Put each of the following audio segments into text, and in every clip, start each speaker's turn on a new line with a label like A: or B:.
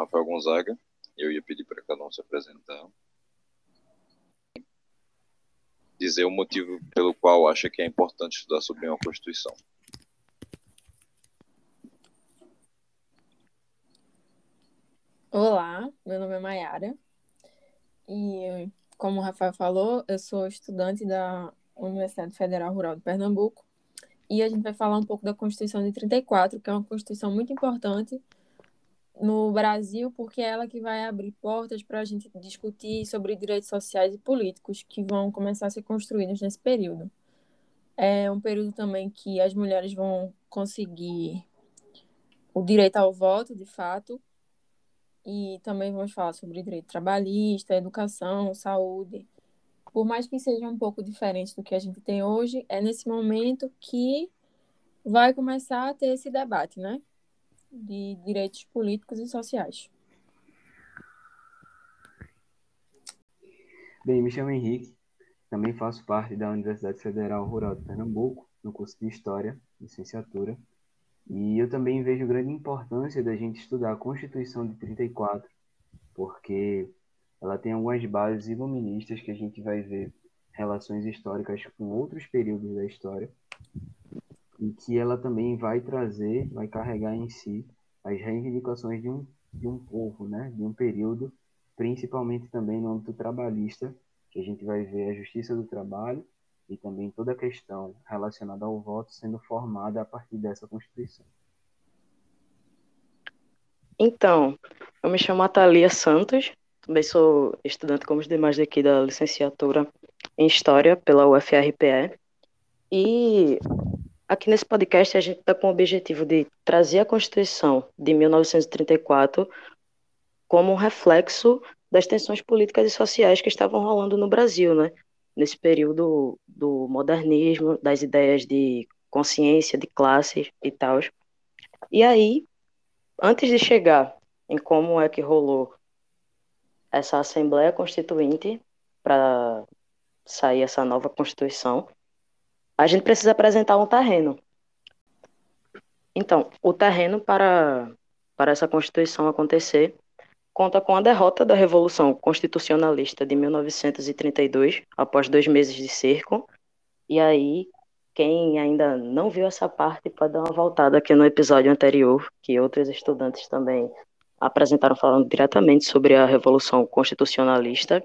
A: Rafael Gonzaga. Eu ia pedir para cada um se apresentar. Dizer o motivo pelo qual acha que é importante estudar sobre uma Constituição.
B: Olá, meu nome é Mayara e, como o Rafael falou, eu sou estudante da Universidade Federal Rural de Pernambuco e a gente vai falar um pouco da Constituição de 34, que é uma Constituição muito importante no Brasil, porque é ela que vai abrir portas para a gente discutir sobre direitos sociais e políticos que vão começar a ser construídos nesse período. É um período também que as mulheres vão conseguir o direito ao voto, de fato, e também vamos falar sobre direito trabalhista, educação, saúde. Por mais que seja um pouco diferente do que a gente tem hoje, é nesse momento que vai começar a ter esse debate, né? De direitos políticos e sociais.
C: Bem, me chamo Henrique, também faço parte da Universidade Federal Rural de Pernambuco, no curso de História, licenciatura, e eu também vejo grande importância da gente estudar a Constituição de 34, porque ela tem algumas bases iluministas que a gente vai ver relações históricas com outros períodos da história, e que ela também vai trazer, vai carregar em si as reivindicações de um, de um povo, né? de um período, principalmente também no âmbito trabalhista, que a gente vai ver a justiça do trabalho e também toda a questão relacionada ao voto sendo formada a partir dessa Constituição.
D: Então, eu me chamo Atalia Santos, também sou estudante como os demais daqui da licenciatura em História pela UFRPE. E aqui nesse podcast a gente está com o objetivo de trazer a Constituição de 1934 como um reflexo das tensões políticas e sociais que estavam rolando no Brasil, né? nesse período do modernismo, das ideias de consciência, de classe e tal. E aí, antes de chegar em como é que rolou essa Assembleia Constituinte para sair essa nova Constituição, a gente precisa apresentar um terreno. Então, o terreno para, para essa Constituição acontecer conta com a derrota da Revolução Constitucionalista de 1932, após dois meses de cerco. E aí, quem ainda não viu essa parte pode dar uma voltada aqui no episódio anterior, que outros estudantes também apresentaram falando diretamente sobre a Revolução Constitucionalista.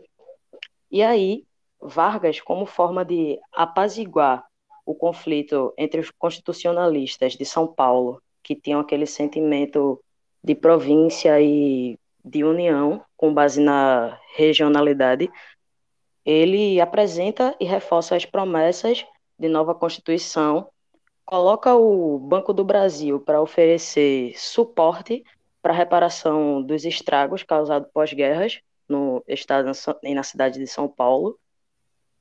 D: E aí, Vargas, como forma de apaziguar o conflito entre os constitucionalistas de São Paulo, que tinham aquele sentimento de província e de união com base na regionalidade, ele apresenta e reforça as promessas de nova Constituição, coloca o Banco do Brasil para oferecer suporte para a reparação dos estragos causados pós-guerras no estado e na cidade de São Paulo,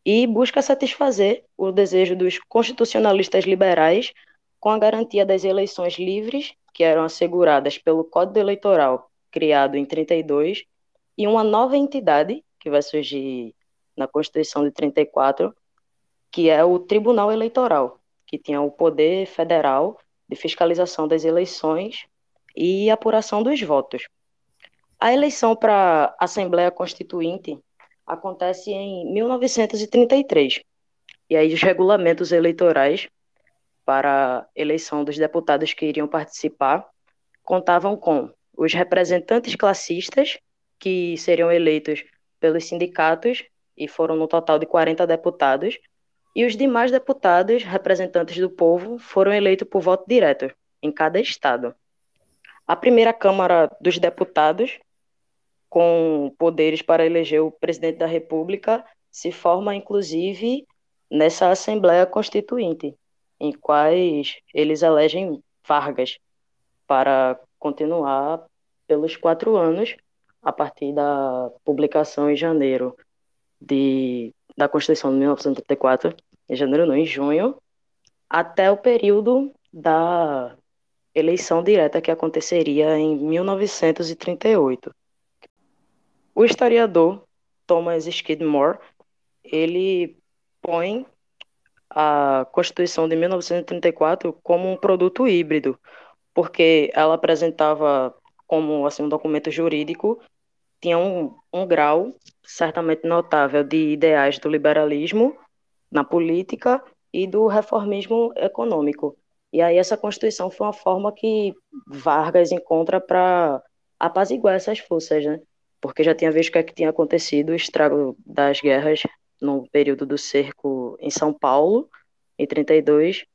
D: e busca satisfazer o desejo dos constitucionalistas liberais com a garantia das eleições livres que eram asseguradas pelo Código Eleitoral criado em 32, e uma nova entidade que vai surgir na Constituição de 34, que é o Tribunal Eleitoral, que tinha o poder federal de fiscalização das eleições e apuração dos votos. A eleição para Assembleia Constituinte acontece em 1933. E aí os regulamentos eleitorais para a eleição dos deputados que iriam participar contavam com os representantes classistas, que seriam eleitos pelos sindicatos, e foram no total de 40 deputados, e os demais deputados, representantes do povo, foram eleitos por voto direto, em cada estado. A primeira Câmara dos Deputados, com poderes para eleger o presidente da República, se forma, inclusive, nessa Assembleia Constituinte, em quais eles elegem Vargas para continuar pelos quatro anos, a partir da publicação em janeiro de, da Constituição de 1934, em janeiro não, em junho, até o período da eleição direta que aconteceria em 1938. O historiador Thomas Skidmore, ele põe a Constituição de 1934 como um produto híbrido, porque ela apresentava como assim, um documento jurídico, tinha um, um grau certamente notável de ideais do liberalismo na política e do reformismo econômico. E aí essa Constituição foi uma forma que Vargas encontra para apaziguar essas forças, né? Porque já tinha visto o que, é que tinha acontecido, o estrago das guerras no período do cerco em São Paulo, em 32.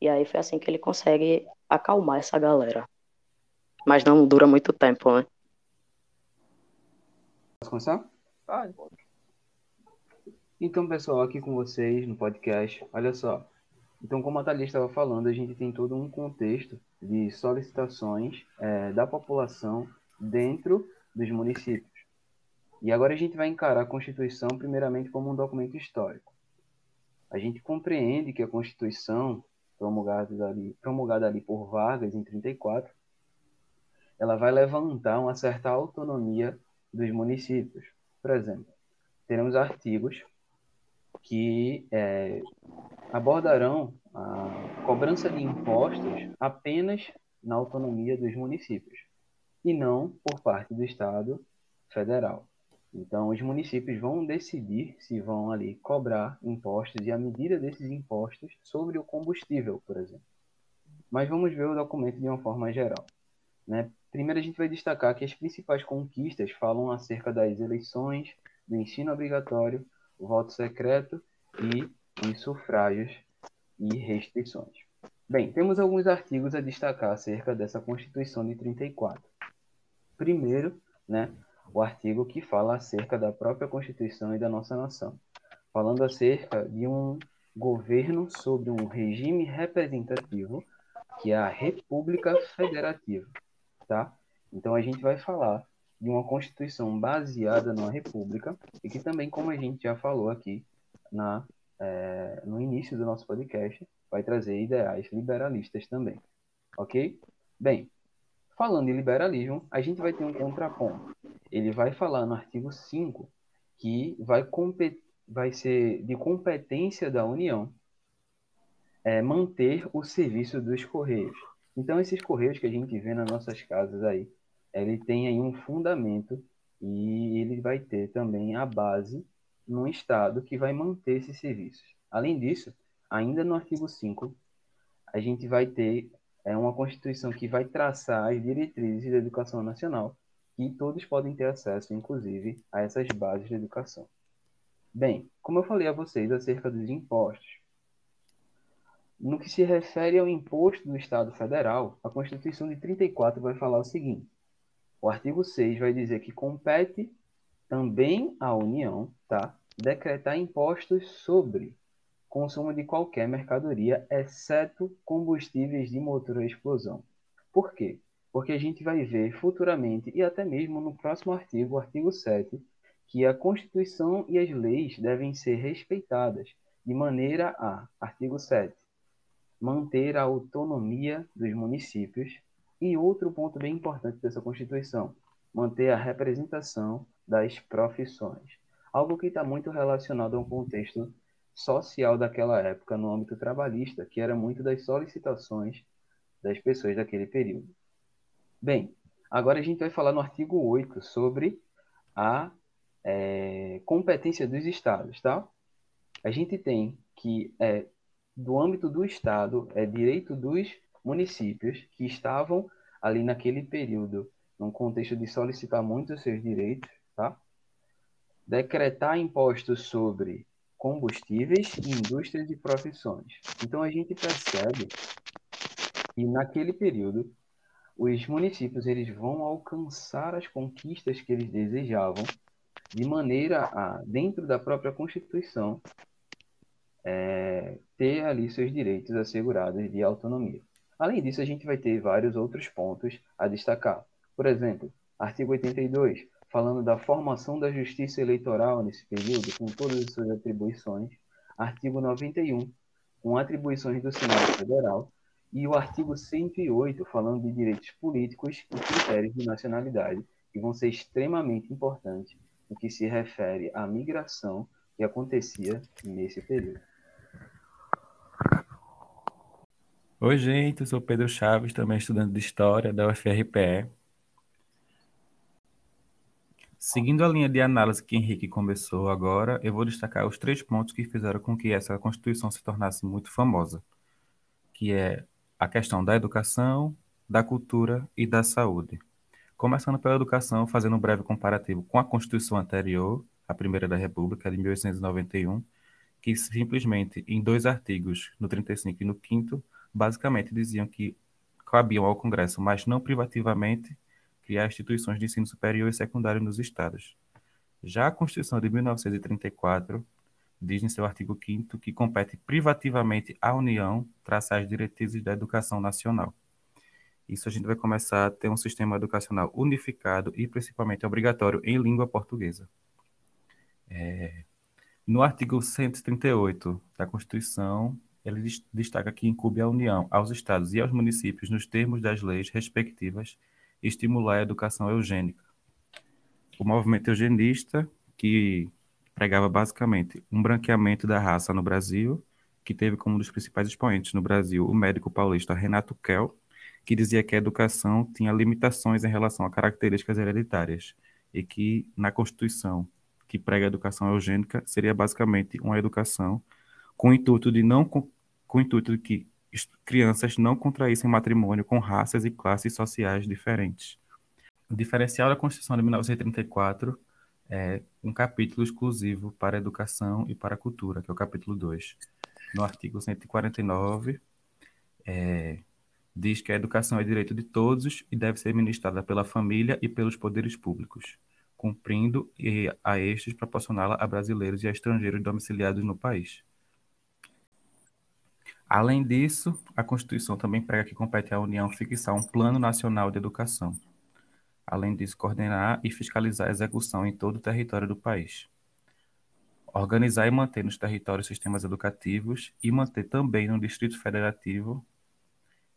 D: E aí foi assim que ele consegue acalmar essa galera. Mas não dura muito tempo, né?
C: Posso começar?
B: Pode.
C: Então, pessoal, aqui com vocês no podcast, olha só. Então, como a Thalia estava falando, a gente tem todo um contexto de solicitações é, da população dentro dos municípios. E agora a gente vai encarar a Constituição primeiramente como um documento histórico. A gente compreende que a Constituição, promulgada ali, promulgada ali por Vargas em 34, ela vai levantar uma certa autonomia dos municípios. Por exemplo, teremos artigos que é, abordarão a cobrança de impostos apenas na autonomia dos municípios e não por parte do Estado federal. Então, os municípios vão decidir se vão ali cobrar impostos e a medida desses impostos sobre o combustível, por exemplo. Mas vamos ver o documento de uma forma geral. Né? Primeiro, a gente vai destacar que as principais conquistas falam acerca das eleições, do ensino obrigatório, o voto secreto e os sufrágios e restrições. Bem, temos alguns artigos a destacar acerca dessa Constituição de 34. Primeiro, né, o artigo que fala acerca da própria Constituição e da nossa nação, falando acerca de um governo sobre um regime representativo, que é a República Federativa, tá? Então a gente vai falar de uma Constituição baseada numa república e que também, como a gente já falou aqui na é, no início do nosso podcast, vai trazer ideais liberalistas também, ok? Bem, falando em liberalismo, a gente vai ter um contraponto. Ele vai falar no artigo 5 que vai, vai ser de competência da União é, manter o serviço dos Correios. Então, esses Correios que a gente vê nas nossas casas aí, ele tem aí um fundamento e ele vai ter também a base num Estado que vai manter esses serviços. Além disso, ainda no artigo 5, a gente vai ter é, uma Constituição que vai traçar as diretrizes da educação nacional, que todos podem ter acesso, inclusive, a essas bases de educação. Bem, como eu falei a vocês acerca dos impostos, no que se refere ao imposto do Estado Federal, a Constituição de 34 vai falar o seguinte: o artigo 6 vai dizer que compete também à União, tá? Decretar impostos sobre consumo de qualquer mercadoria, exceto combustíveis de motor a explosão. Por quê? Porque a gente vai ver futuramente, e até mesmo no próximo artigo, o artigo 7, que a Constituição e as leis devem ser respeitadas, de maneira a, artigo 7, manter a autonomia dos municípios. E outro ponto bem importante dessa Constituição, manter a representação das profissões. Algo que está muito relacionado a um contexto social daquela época, no âmbito trabalhista, que era muito das solicitações das pessoas daquele período. Bem, agora a gente vai falar no artigo 8 sobre a é, competência dos estados, tá? A gente tem que é, do âmbito do Estado, é direito dos municípios que estavam ali naquele período, num contexto de solicitar muito os seus direitos, tá? decretar impostos sobre combustíveis, indústrias e profissões. Então a gente percebe que naquele período os municípios eles vão alcançar as conquistas que eles desejavam de maneira a, dentro da própria Constituição, é, ter ali seus direitos assegurados de autonomia. Além disso, a gente vai ter vários outros pontos a destacar. Por exemplo, artigo 82, falando da formação da justiça eleitoral nesse período, com todas as suas atribuições. Artigo 91, com atribuições do Senado Federal. E o artigo 108, falando de direitos políticos e critérios de nacionalidade, que vão ser extremamente importantes no que se refere à migração que acontecia nesse período.
E: Oi, gente, eu sou Pedro Chaves, também estudante de História da UFRPE. Seguindo a linha de análise que Henrique começou agora, eu vou destacar os três pontos que fizeram com que essa Constituição se tornasse muito famosa, que é a questão da educação, da cultura e da saúde. Começando pela educação, fazendo um breve comparativo com a Constituição anterior, a Primeira da República, de 1891, que simplesmente em dois artigos, no 35 e no 5 basicamente diziam que cabiam ao Congresso, mas não privativamente, criar instituições de ensino superior e secundário nos estados. Já a Constituição de 1934 diz em seu artigo 5 que compete privativamente à União traçar as diretrizes da educação nacional. Isso a gente vai começar a ter um sistema educacional unificado e principalmente obrigatório em língua portuguesa. É, no artigo 138 da Constituição, ele destaca que incube à União, aos estados e aos municípios, nos termos das leis respectivas, estimular a educação eugênica. O movimento eugenista, que pregava basicamente um branqueamento da raça no Brasil, que teve como um dos principais expoentes no Brasil o médico paulista Renato Kell, que dizia que a educação tinha limitações em relação a características hereditárias e que na Constituição que prega a educação eugênica seria basicamente uma educação com o intuito de não com o intuito de que crianças não contraíssem matrimônio com raças e classes sociais diferentes. O diferencial da Constituição de 1934 é um capítulo exclusivo para a educação e para a cultura, que é o capítulo 2. No artigo 149, é, diz que a educação é direito de todos e deve ser ministrada pela família e pelos poderes públicos, cumprindo a estes proporcioná-la a brasileiros e a estrangeiros domiciliados no país. Além disso, a Constituição também prega que compete à União fixar um Plano Nacional de Educação, além disso, coordenar e fiscalizar a execução em todo o território do país. Organizar e manter nos territórios sistemas educativos e manter também no Distrito Federativo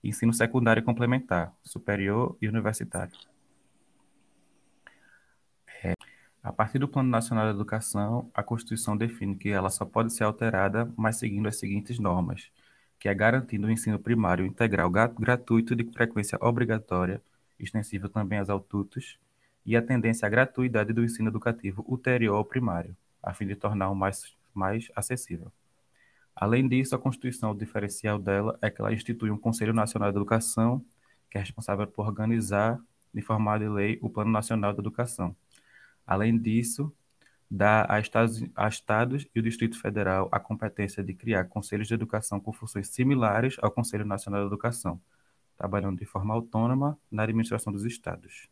E: ensino secundário complementar, superior e universitário. É, a partir do Plano Nacional de Educação, a Constituição define que ela só pode ser alterada, mas seguindo as seguintes normas, que é garantindo o ensino primário integral gratuito de frequência obrigatória extensível também aos adultos, e a tendência à gratuidade do ensino educativo ulterior ao primário, a fim de torná-lo mais, mais acessível. Além disso, a Constituição, o diferencial dela é que ela institui um Conselho Nacional de Educação, que é responsável por organizar e formar de lei o Plano Nacional de Educação. Além disso, dá a estados, a estados e o Distrito Federal a competência de criar conselhos de educação com funções similares ao Conselho Nacional de Educação, trabalhando de forma autônoma na administração dos estados.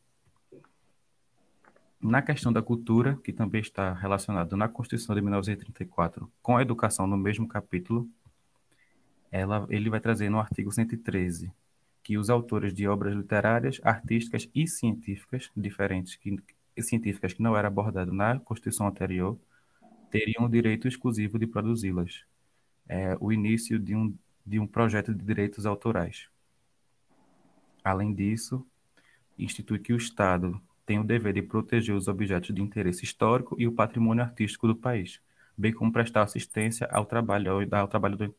E: Na questão da cultura, que também está relacionado na Constituição de 1934 com a educação no mesmo capítulo, ela, ele vai trazer no artigo 113 que os autores de obras literárias, artísticas e científicas diferentes, que, científicas que não era abordado na Constituição anterior, teriam o direito exclusivo de produzi-las. É, o início de um, de um projeto de direitos autorais. Além disso, institui que o Estado tem o dever de proteger os objetos de interesse histórico e o patrimônio artístico do país, bem como prestar assistência ao trabalhador, ao trabalhador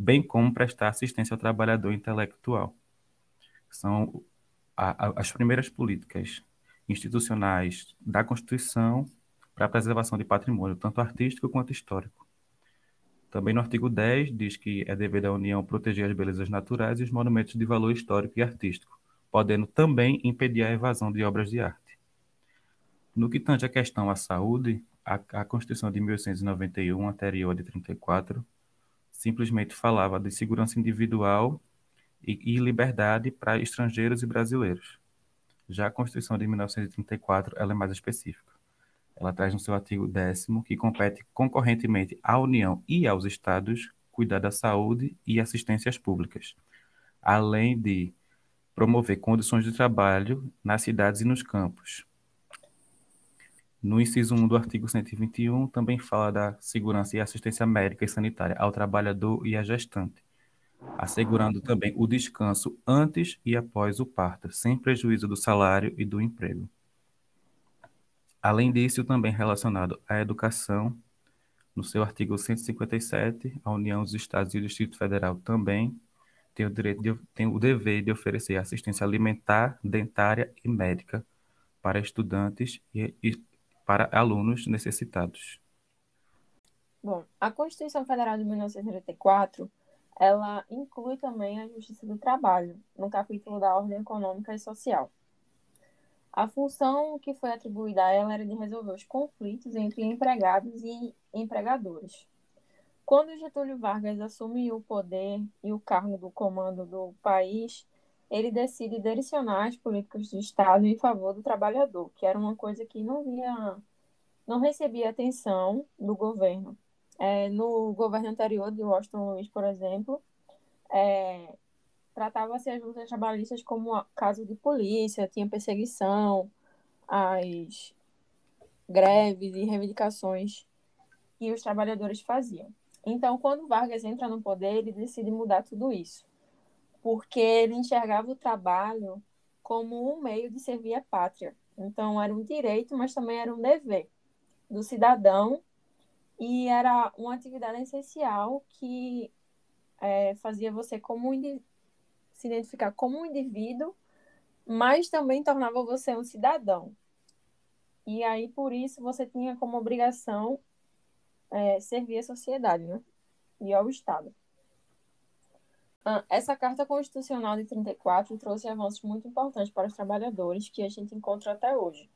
E: bem como prestar assistência ao trabalhador intelectual. São a, a, as primeiras políticas institucionais da Constituição para a preservação de patrimônio, tanto artístico quanto histórico. Também no artigo 10 diz que é dever da União proteger as belezas naturais e os monumentos de valor histórico e artístico, podendo também impedir a evasão de obras de arte. No que tange a questão à saúde, a, a Constituição de 1891, anterior de 34, simplesmente falava de segurança individual e, e liberdade para estrangeiros e brasileiros. Já a Constituição de 1934 ela é mais específica ela traz no seu artigo 10 que compete concorrentemente à União e aos Estados cuidar da saúde e assistências públicas, além de promover condições de trabalho nas cidades e nos campos. No inciso 1 do artigo 121, também fala da segurança e assistência médica e sanitária ao trabalhador e à gestante, assegurando também o descanso antes e após o parto, sem prejuízo do salário e do emprego. Além disso, também relacionado à educação, no seu artigo 157, a União, os Estados e o Distrito Federal também tem o, direito de, tem o dever de oferecer assistência alimentar, dentária e médica para estudantes e, e para alunos necessitados.
B: Bom, a Constituição Federal de 1934, ela inclui também a Justiça do Trabalho, no capítulo da Ordem Econômica e Social. A função que foi atribuída a ela era de resolver os conflitos entre empregados e empregadores. Quando Getúlio Vargas assume o poder e o cargo do comando do país, ele decide direcionar as políticas do Estado em favor do trabalhador, que era uma coisa que não via, não recebia atenção do governo. É, no governo anterior de Washington Luiz, por exemplo, é, tratava-se as lutas trabalhistas como caso de polícia, tinha perseguição, as greves e reivindicações que os trabalhadores faziam. Então, quando Vargas entra no poder, ele decide mudar tudo isso, porque ele enxergava o trabalho como um meio de servir a pátria. Então, era um direito, mas também era um dever do cidadão e era uma atividade essencial que é, fazia você como se identificar como um indivíduo, mas também tornava você um cidadão. E aí, por isso, você tinha como obrigação é, servir à sociedade né? e ao Estado. Ah, essa Carta Constitucional de 34 trouxe avanços muito importantes para os trabalhadores que a gente encontra até hoje,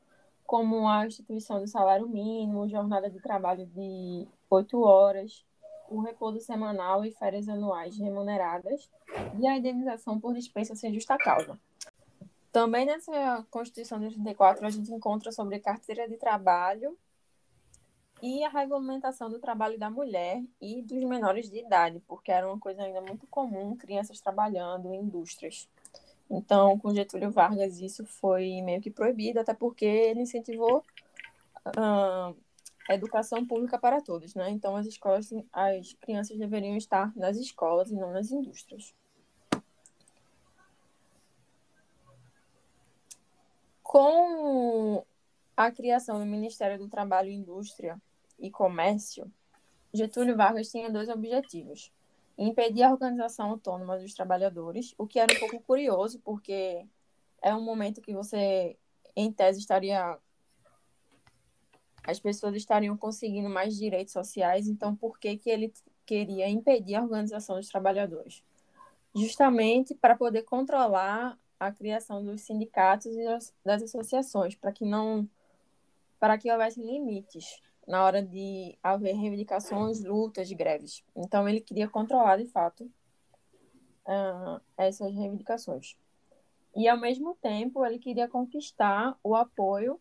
B: como a instituição do salário mínimo, jornada de trabalho de oito horas, o repouso semanal e férias anuais remuneradas e a indenização por dispensa sem justa causa. Também nessa Constituição de 34 a gente encontra sobre carteira de trabalho e a regulamentação do trabalho da mulher e dos menores de idade, porque era uma coisa ainda muito comum, crianças trabalhando em indústrias. Então, com Getúlio Vargas, isso foi meio que proibido, até porque ele incentivou uh, a educação pública para todos, né? Então, as escolas, as crianças deveriam estar nas escolas e não nas indústrias. Com a criação do Ministério do Trabalho Indústria, e Comércio, Getúlio Vargas tinha dois objetivos: impedir a organização autônoma dos trabalhadores, o que era um pouco curioso, porque é um momento que você, em tese, estaria. As pessoas estariam conseguindo mais direitos sociais, então por que, que ele queria impedir a organização dos trabalhadores? Justamente para poder controlar a criação dos sindicatos e das associações, para que não para que houvesse limites na hora de haver reivindicações, lutas, greves. Então, ele queria controlar, de fato, uh, essas reivindicações. E, ao mesmo tempo, ele queria conquistar o apoio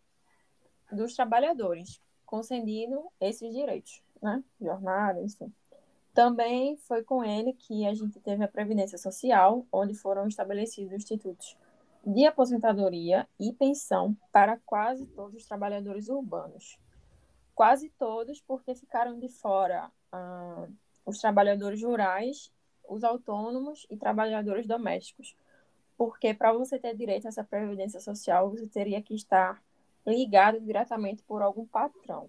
B: dos trabalhadores, concedendo esses direitos, né? Jornada, enfim. Também foi com ele que a gente teve a Previdência Social, onde foram estabelecidos institutos de aposentadoria e pensão para quase todos os trabalhadores urbanos quase todos, porque ficaram de fora ah, os trabalhadores rurais, os autônomos e trabalhadores domésticos. Porque para você ter direito a essa previdência social, você teria que estar ligado diretamente por algum patrão.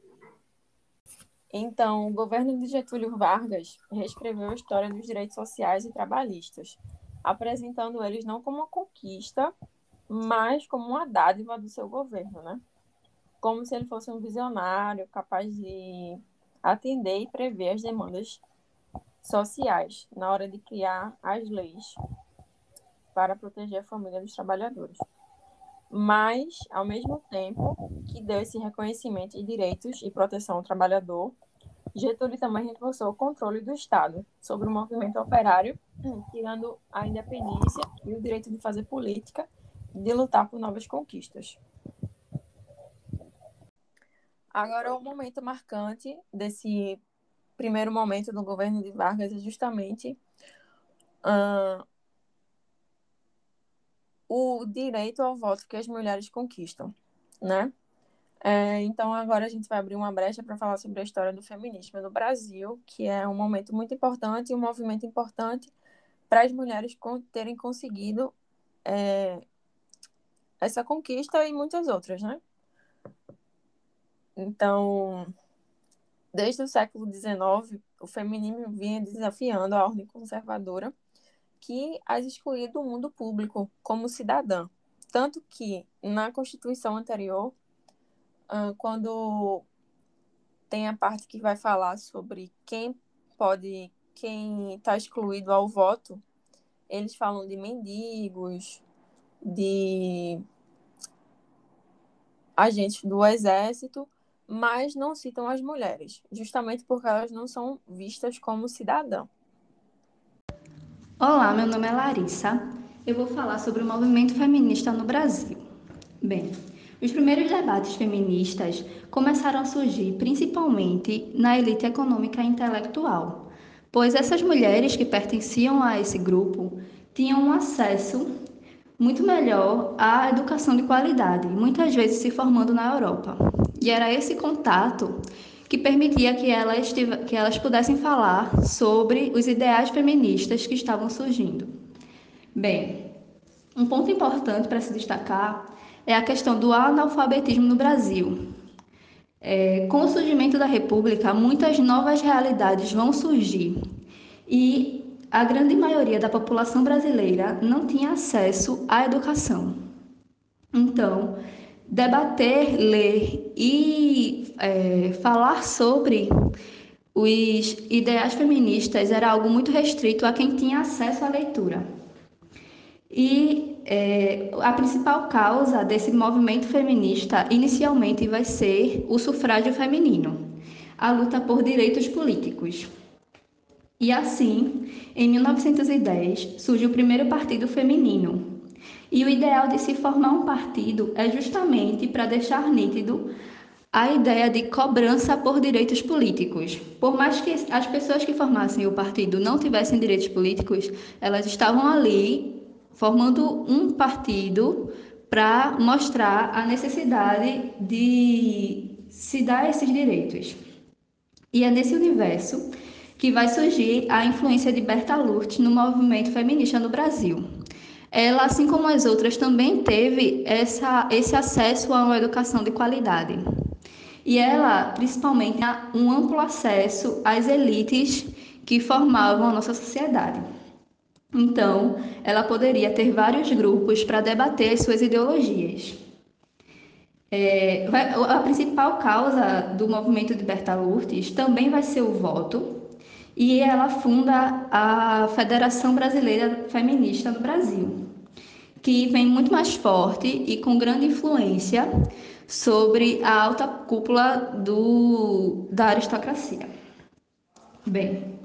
B: Então, o governo de Getúlio Vargas reescreveu a história dos direitos sociais e trabalhistas, apresentando eles não como uma conquista, mas como uma dádiva do seu governo, né? Como se ele fosse um visionário capaz de atender e prever as demandas sociais na hora de criar as leis para proteger a família dos trabalhadores. Mas, ao mesmo tempo que deu esse reconhecimento de direitos e proteção ao trabalhador, Getúlio também reforçou o controle do Estado sobre o movimento operário, tirando a independência e o direito de fazer política e de lutar por novas conquistas. Agora, o momento marcante desse primeiro momento do governo de Vargas é justamente uh, o direito ao voto que as mulheres conquistam, né? É, então, agora a gente vai abrir uma brecha para falar sobre a história do feminismo no Brasil, que é um momento muito importante um movimento importante para as mulheres terem conseguido é, essa conquista e muitas outras, né? Então, desde o século XIX, o feminismo vinha desafiando a ordem conservadora que as excluía do mundo público como cidadã. Tanto que, na Constituição anterior, quando tem a parte que vai falar sobre quem pode, quem está excluído ao voto, eles falam de mendigos, de agentes do exército, mas não citam as mulheres, justamente porque elas não são vistas como cidadã.
F: Olá, meu nome é Larissa. Eu vou falar sobre o movimento feminista no Brasil. Bem, os primeiros debates feministas começaram a surgir principalmente na elite econômica e intelectual, pois essas mulheres que pertenciam a esse grupo tinham acesso muito melhor à educação de qualidade, muitas vezes se formando na Europa. E era esse contato que permitia que elas, que elas pudessem falar sobre os ideais feministas que estavam surgindo. Bem, um ponto importante para se destacar é a questão do analfabetismo no Brasil. É, com o surgimento da República, muitas novas realidades vão surgir e a grande maioria da população brasileira não tinha acesso à educação. Então, debater, ler e é, falar sobre os ideais feministas era algo muito restrito a quem tinha acesso à leitura. E é, a principal causa desse movimento feminista inicialmente vai ser o sufrágio feminino, a luta por direitos políticos. E assim, em 1910, surge o primeiro partido feminino, e o ideal de se formar um partido é justamente para deixar nítido a ideia de cobrança por direitos políticos. Por mais que as pessoas que formassem o partido não tivessem direitos políticos, elas estavam ali formando um partido para mostrar a necessidade de se dar esses direitos. E é nesse universo que vai surgir a influência de Berta Lurt no movimento feminista no Brasil ela, assim como as outras, também teve essa, esse acesso a uma educação de qualidade. E ela, principalmente, tinha um amplo acesso às elites que formavam a nossa sociedade. Então, ela poderia ter vários grupos para debater as suas ideologias. É, a principal causa do movimento de Berta Lourdes também vai ser o voto, e ela funda a Federação Brasileira Feminista no Brasil, que vem muito mais forte e com grande influência sobre a alta cúpula do, da aristocracia. Bem,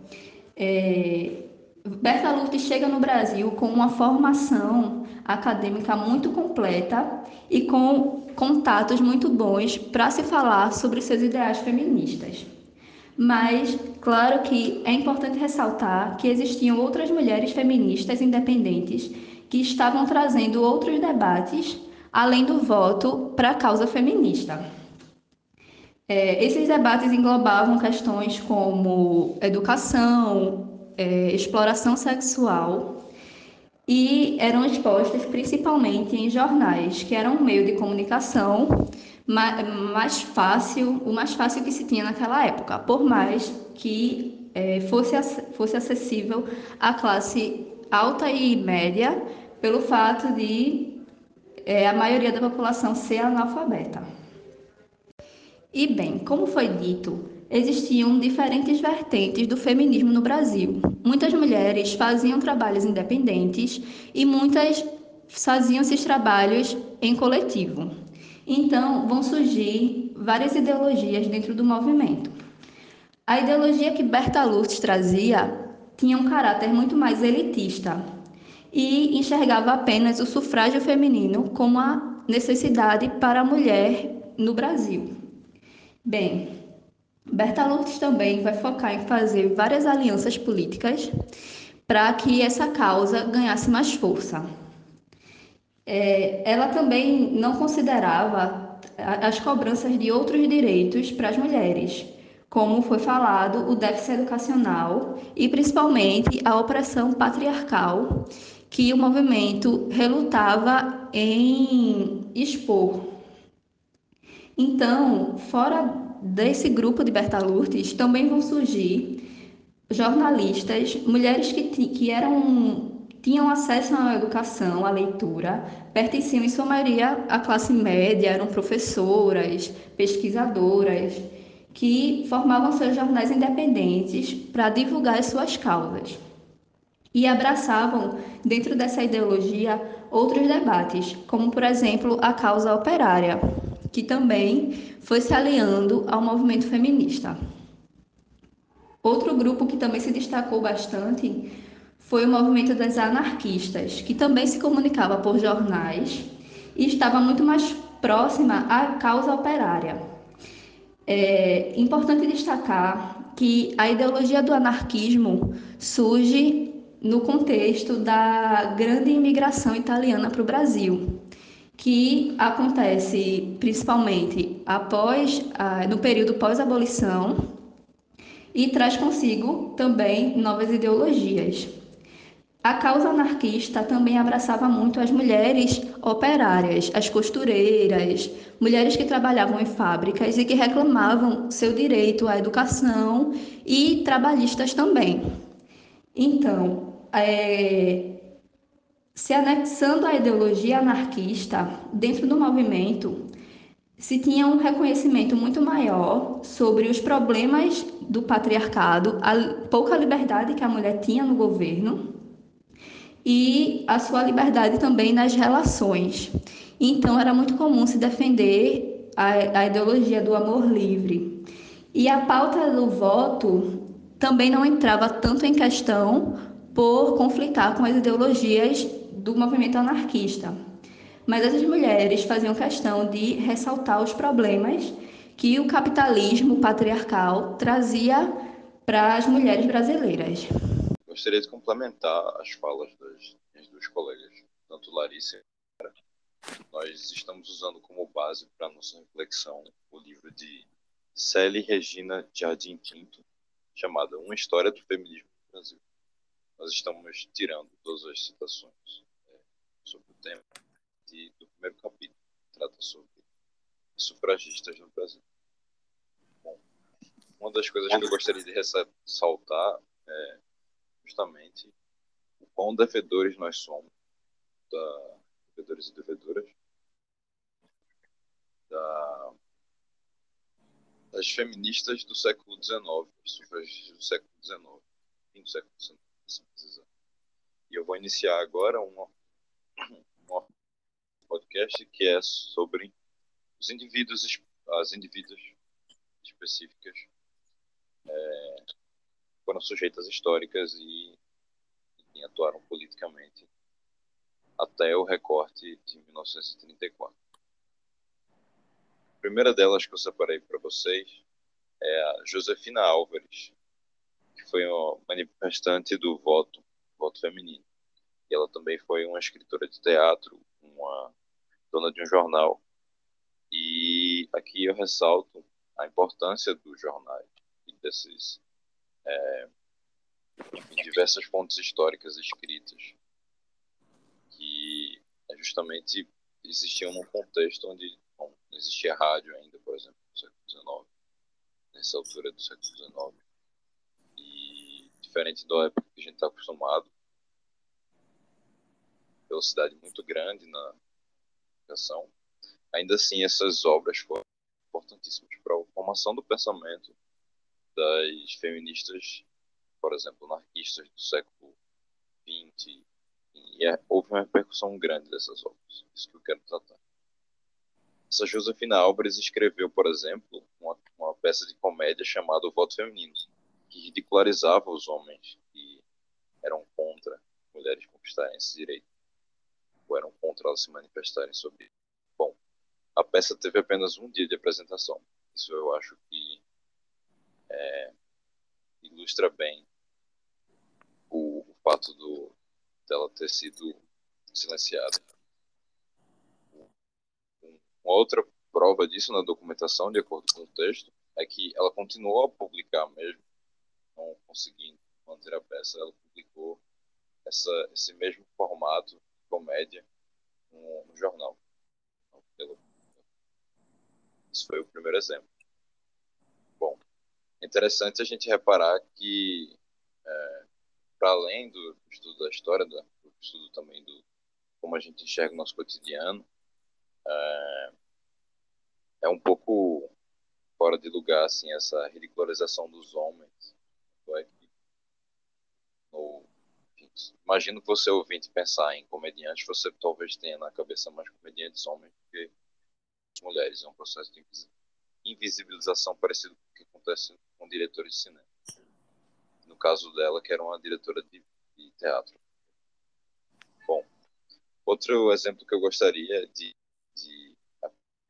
F: é, Berta Lourdes chega no Brasil com uma formação acadêmica muito completa e com contatos muito bons para se falar sobre seus ideais feministas. Mas, claro que é importante ressaltar que existiam outras mulheres feministas independentes que estavam trazendo outros debates além do voto para a causa feminista. É, esses debates englobavam questões como educação, é, exploração sexual e eram expostas principalmente em jornais, que eram um meio de comunicação mais fácil, o mais fácil que se tinha naquela época, por mais que é, fosse, fosse acessível à classe alta e média, pelo fato de é, a maioria da população ser analfabeta. E bem, como foi dito, existiam diferentes vertentes do feminismo no Brasil. Muitas mulheres faziam trabalhos independentes e muitas faziam esses trabalhos em coletivo. Então, vão surgir várias ideologias dentro do movimento. A ideologia que Berta Lutz trazia tinha um caráter muito mais elitista e enxergava apenas o sufrágio feminino como a necessidade para a mulher no Brasil. Bem, Berta Lutz também vai focar em fazer várias alianças políticas para que essa causa ganhasse mais força. É, ela também não considerava as cobranças de outros direitos para as mulheres, como foi falado, o déficit educacional e principalmente a opressão patriarcal que o movimento relutava em expor. Então, fora desse grupo de Berta Lourdes, também vão surgir jornalistas, mulheres que, que eram tinham acesso à educação, à leitura, pertenciam em sua maioria à classe média, eram professoras, pesquisadoras, que formavam seus jornais independentes para divulgar as suas causas. E abraçavam, dentro dessa ideologia, outros debates, como, por exemplo, a causa operária, que também foi se aliando ao movimento feminista. Outro grupo que também se destacou bastante foi o movimento das anarquistas, que também se comunicava por jornais e estava muito mais próxima à causa operária. É importante destacar que a ideologia do anarquismo surge no contexto da grande imigração italiana para o Brasil, que acontece principalmente após, no período pós-abolição e traz consigo também novas ideologias. A causa anarquista também abraçava muito as mulheres operárias, as costureiras, mulheres que trabalhavam em fábricas e que reclamavam seu direito à educação e trabalhistas também. Então, é, se anexando à ideologia anarquista dentro do movimento, se tinha um reconhecimento muito maior sobre os problemas do patriarcado, a pouca liberdade que a mulher tinha no governo e a sua liberdade também nas relações. Então, era muito comum se defender a, a ideologia do amor livre. E a pauta do voto também não entrava tanto em questão por conflitar com as ideologias do movimento anarquista. Mas essas mulheres faziam questão de ressaltar os problemas que o capitalismo patriarcal trazia para as mulheres brasileiras.
A: Gostaria de complementar as falas das minhas duas colegas, tanto Larissa e. Nós estamos usando como base para nossa reflexão o livro de Célie Regina Jardim Quinto, chamado Uma História do Feminismo no Brasil. Nós estamos tirando todas as citações é, sobre o tema de, do primeiro capítulo, que trata sobre sufragistas no Brasil. Bom, uma das coisas que eu gostaria de ressaltar é justamente o quão devedores nós somos, da, devedores e devedoras, da, das feministas do século XIX, sufragistas do século XIX, fim do século XIX, assim dizer. E eu vou iniciar agora uma podcast que é sobre os indivíduos, as indivíduas específicas é, foram sujeitas históricas e, e atuaram politicamente até o recorte de 1934. A primeira delas que eu separei para vocês é a Josefina Álvares, que foi uma manifestante do voto, voto feminino. E ela também foi uma escritora de teatro, uma dona de um jornal. E aqui eu ressalto a importância dos jornais e desses é, em diversas fontes históricas escritas que é justamente existiam num contexto onde bom, não existia rádio ainda, por exemplo, no século XIX, nessa altura do século XIX. E diferente da época que a gente está acostumado, velocidade muito grande na comunicação, ainda assim essas obras foram importantíssimas para a formação do pensamento das feministas, por exemplo, anarquistas do século XX, e é, houve uma repercussão grande dessas obras. Isso que eu quero tratar. Essa Josefina Álvares escreveu, por exemplo, uma, uma peça de comédia chamada O Voto Feminino, que ridicularizava os homens que eram contra mulheres conquistarem esse direito, ou eram contra elas se manifestarem sobre. Bom, a peça teve apenas um dia de apresentação. Isso eu acho que é, ilustra bem o, o fato do, dela ter sido silenciada. Uma outra prova disso na documentação, de acordo com o texto, é que ela continuou a publicar mesmo, não conseguindo manter a peça, ela publicou essa, esse mesmo formato de comédia no, no jornal. Isso foi o primeiro exemplo. Interessante a gente reparar que, é, para além do estudo da história do estudo também do como a gente enxerga o nosso cotidiano, é, é um pouco fora de lugar assim essa ridicularização dos homens. É imagino que você ouvinte pensar em comediantes, você talvez tenha na cabeça mais comediantes homens do que mulheres. É um processo de invisibilização parecido com o que acontece com diretores de cinema. No caso dela, que era uma diretora de, de teatro. Bom, outro exemplo que eu gostaria de, de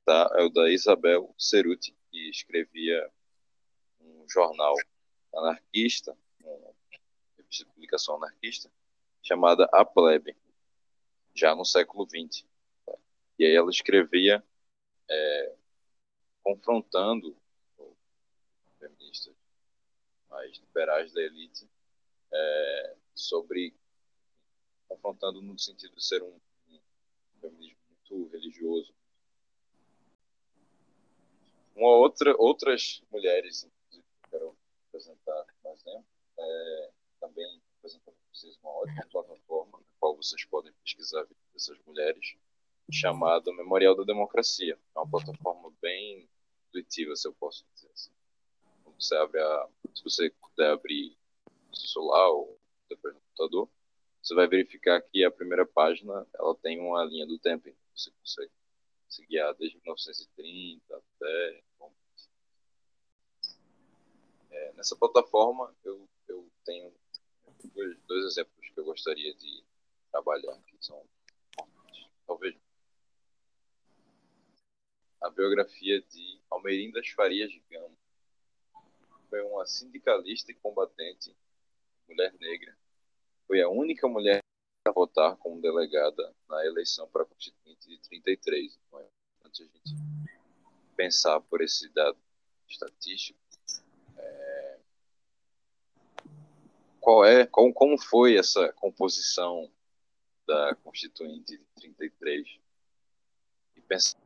A: é o da Isabel Ceruti, que escrevia um jornal anarquista, uma publicação anarquista, chamada A Plebe, já no século XX. E aí ela escrevia é, confrontando feministas mais liberais da elite é, sobre confrontando no sentido de ser um, um feminismo muito religioso. Uma outra, outras mulheres, que quero apresentar por exemplo, é, também apresentar para vocês uma ótima plataforma na qual vocês podem pesquisar dessas mulheres, chamada Memorial da Democracia. É uma plataforma bem intuitiva, se eu posso dizer assim. Quando você abre a, se você puder abrir o celular ou depois no computador, você vai verificar que a primeira página ela tem uma linha do tempo, então você consegue se guiar desde 1930 até é, nessa plataforma eu, eu tenho dois, dois exemplos que eu gostaria de trabalhar que são talvez a biografia de Almerindas Farias Gama. Foi uma sindicalista e combatente, mulher negra. Foi a única mulher a votar como delegada na eleição para constituinte de 33. Então é importante a gente pensar por esse dado estatístico. É... Qual é, como, como foi essa composição da constituinte de 33? E pensar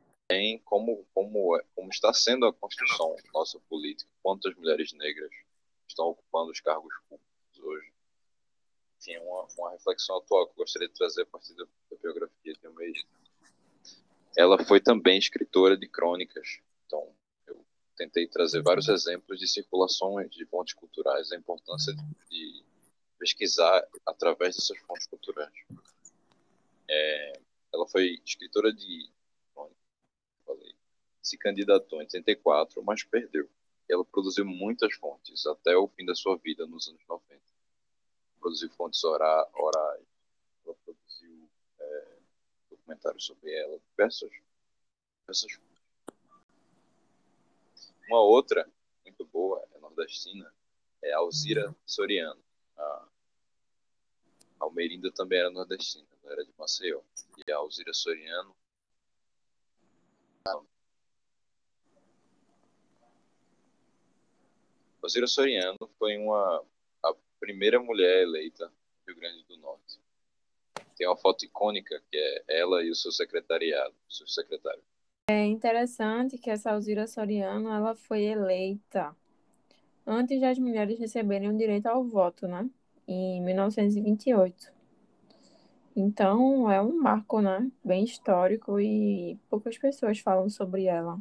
A: como, como, é, como está sendo a construção nossa política, quantas mulheres negras estão ocupando os cargos públicos hoje. Enfim, uma, uma reflexão atual que eu gostaria de trazer a partir da, da biografia de Almeida. Ela foi também escritora de crônicas, então eu tentei trazer vários exemplos de circulações de fontes culturais, a importância de pesquisar através dessas fontes culturais. É, ela foi escritora de se candidatou em 84, mas perdeu. Ela produziu muitas fontes até o fim da sua vida, nos anos 90. Produziu fontes orais, ela produziu é, documentários sobre ela, diversas, diversas fontes. Uma outra, muito boa, é nordestina, é Alzira Soriano. A Almerinda também era nordestina, ela era de Maceió. E a Alzira Soriano Alzira Soriano foi uma, a primeira mulher eleita no Rio Grande do Norte. Tem uma foto icônica que é ela e o seu secretariado, o seu secretário.
B: É interessante que essa Alzira Soriano ela foi eleita antes das mulheres receberem o direito ao voto, né? Em 1928. Então é um marco, né? Bem histórico e poucas pessoas falam sobre ela.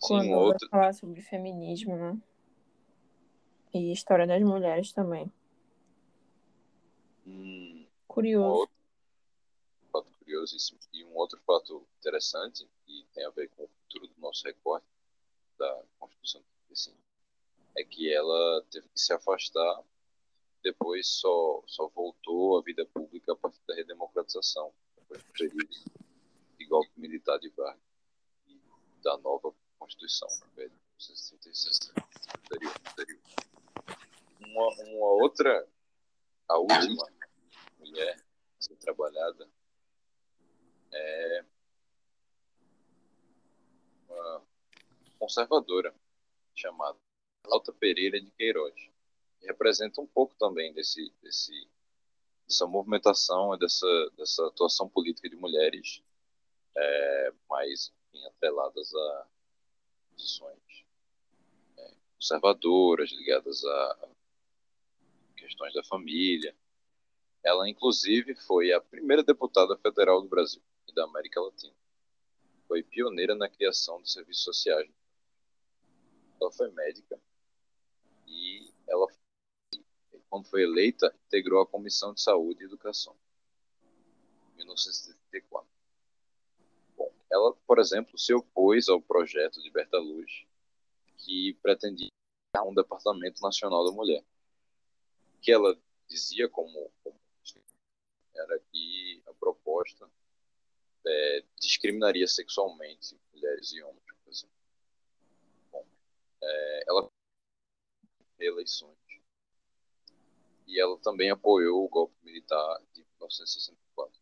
B: Quando
A: Sim,
B: vai
A: outra,
B: falar sobre feminismo, né? E história das mulheres também.
A: um, um
B: Curioso.
A: outro fato curiosíssimo e um outro fato interessante que tem a ver com o futuro do nosso recorte da Constituição de 35 é que ela teve que se afastar depois só só voltou à vida pública a partir da redemocratização depois do período de golpe militar de Vargas e da nova Constituição, né, 1936. Anterior, anterior. Uma, uma outra, a última mulher a ser trabalhada é uma conservadora chamada Alta Pereira de Queiroz. Que representa um pouco também desse, desse, dessa movimentação e dessa, dessa atuação política de mulheres é, mais enfim, atreladas a posições é, conservadoras, ligadas a questões da família. ela, inclusive, foi a primeira deputada federal do Brasil e da América Latina. Foi pioneira na criação de serviços sociais. Ela foi médica e ela, quando foi eleita, integrou a Comissão de Saúde e Educação. Em 1974. Ela, por exemplo, se opôs ao projeto de Berta Luz, que pretendia um Departamento Nacional da Mulher. Que ela dizia como, como era que a proposta é, discriminaria sexualmente mulheres e homens, por exemplo. Bom, é, ela eleições e ela também apoiou o golpe militar de 1964.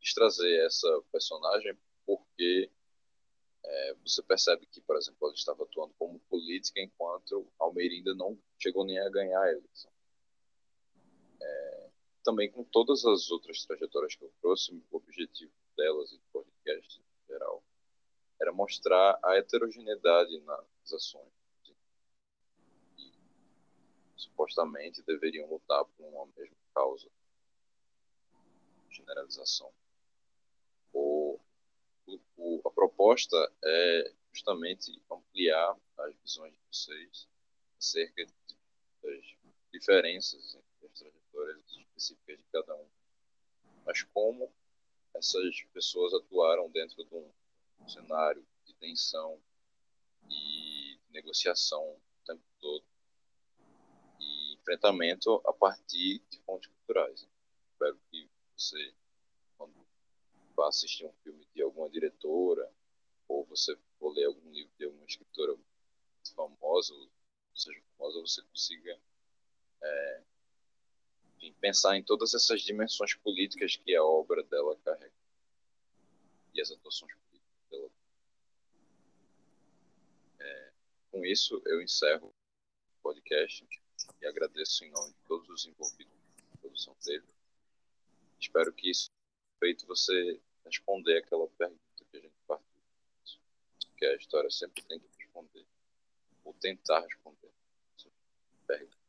A: Quis trazer essa personagem porque é, você percebe que, por exemplo, ela estava atuando como política enquanto Almeida não chegou nem a ganhar a eleição. É, também com todas as outras trajetórias que eu trouxe, o objetivo delas e do podcast em geral era mostrar a heterogeneidade nas ações. E, supostamente deveriam lutar por uma mesma causa. Generalização. O, a proposta é justamente ampliar as visões de vocês acerca das diferenças entre as trajetórias específicas de cada um, mas como essas pessoas atuaram dentro de um cenário de tensão e negociação o tempo todo e enfrentamento a partir de fontes culturais. Espero que você, vá assistir um filme de alguma diretora ou você for ler algum livro de alguma escritora famosa, seja famosa, você consiga é, enfim, pensar em todas essas dimensões políticas que a obra dela carrega e as atuações políticas dela. É, com isso, eu encerro o podcast e agradeço em nome de todos os envolvidos na produção dele. Espero que isso feito você responder aquela pergunta que a gente partiu, que a história sempre tem que responder, ou tentar responder. Pergunta.